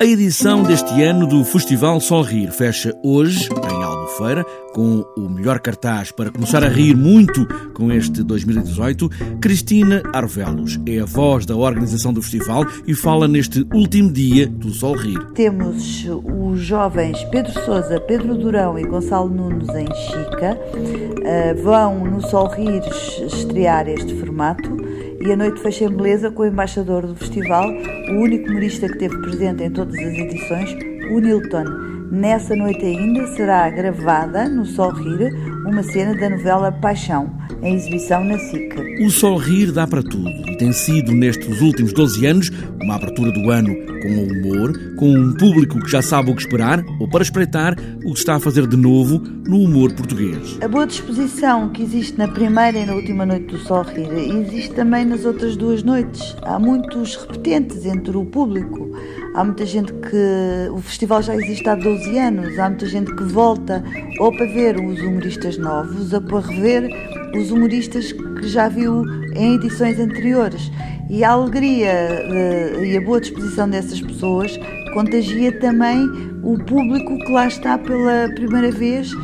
A edição deste ano do Festival Sol Rir fecha hoje, em Albufeira, com o melhor cartaz para começar a rir muito com este 2018. Cristina Arvelos é a voz da organização do festival e fala neste último dia do Sol Rir. Temos os jovens Pedro Sousa, Pedro Durão e Gonçalo Nunes em Chica. Uh, vão no Sol Rir estrear este formato e a noite fecha em beleza com o embaixador do festival, o único humorista que esteve presente em todas as edições, o Nilton. Nessa noite ainda será gravada, no Sol Rir, uma cena da novela Paixão, em exibição na SIC. O Sol Rir dá para tudo e tem sido, nestes últimos 12 anos, uma abertura do ano com humor, com um público que já sabe o que esperar ou para espreitar o que está a fazer de novo no humor português. A boa disposição que existe na primeira e na última noite do Sol Rir existe também nas outras duas noites. Há muitos repetentes entre o público. Há muita gente que. O festival já existe há 12 anos, há muita gente que volta ou para ver os humoristas novos ou para rever os humoristas que já viu em edições anteriores. E a alegria uh, e a boa disposição dessas pessoas contagia também o público que lá está pela primeira vez uh,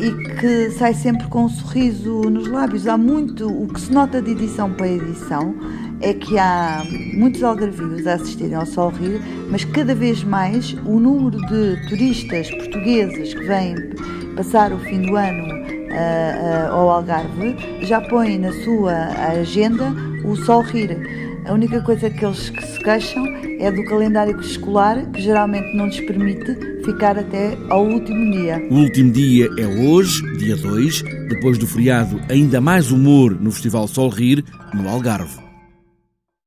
e que sai sempre com um sorriso nos lábios. Há muito, o que se nota de edição para edição é que há muitos algarvios a assistirem ao Sol Rir, mas cada vez mais o número de turistas portugueses que vêm passar o fim do ano uh, ao Algarve já põe na sua agenda o Sol Rir. A única coisa que eles que se queixam é do calendário escolar, que geralmente não lhes permite ficar até ao último dia. O último dia é hoje, dia 2, depois do feriado ainda mais humor no Festival Sol Rir, no Algarve.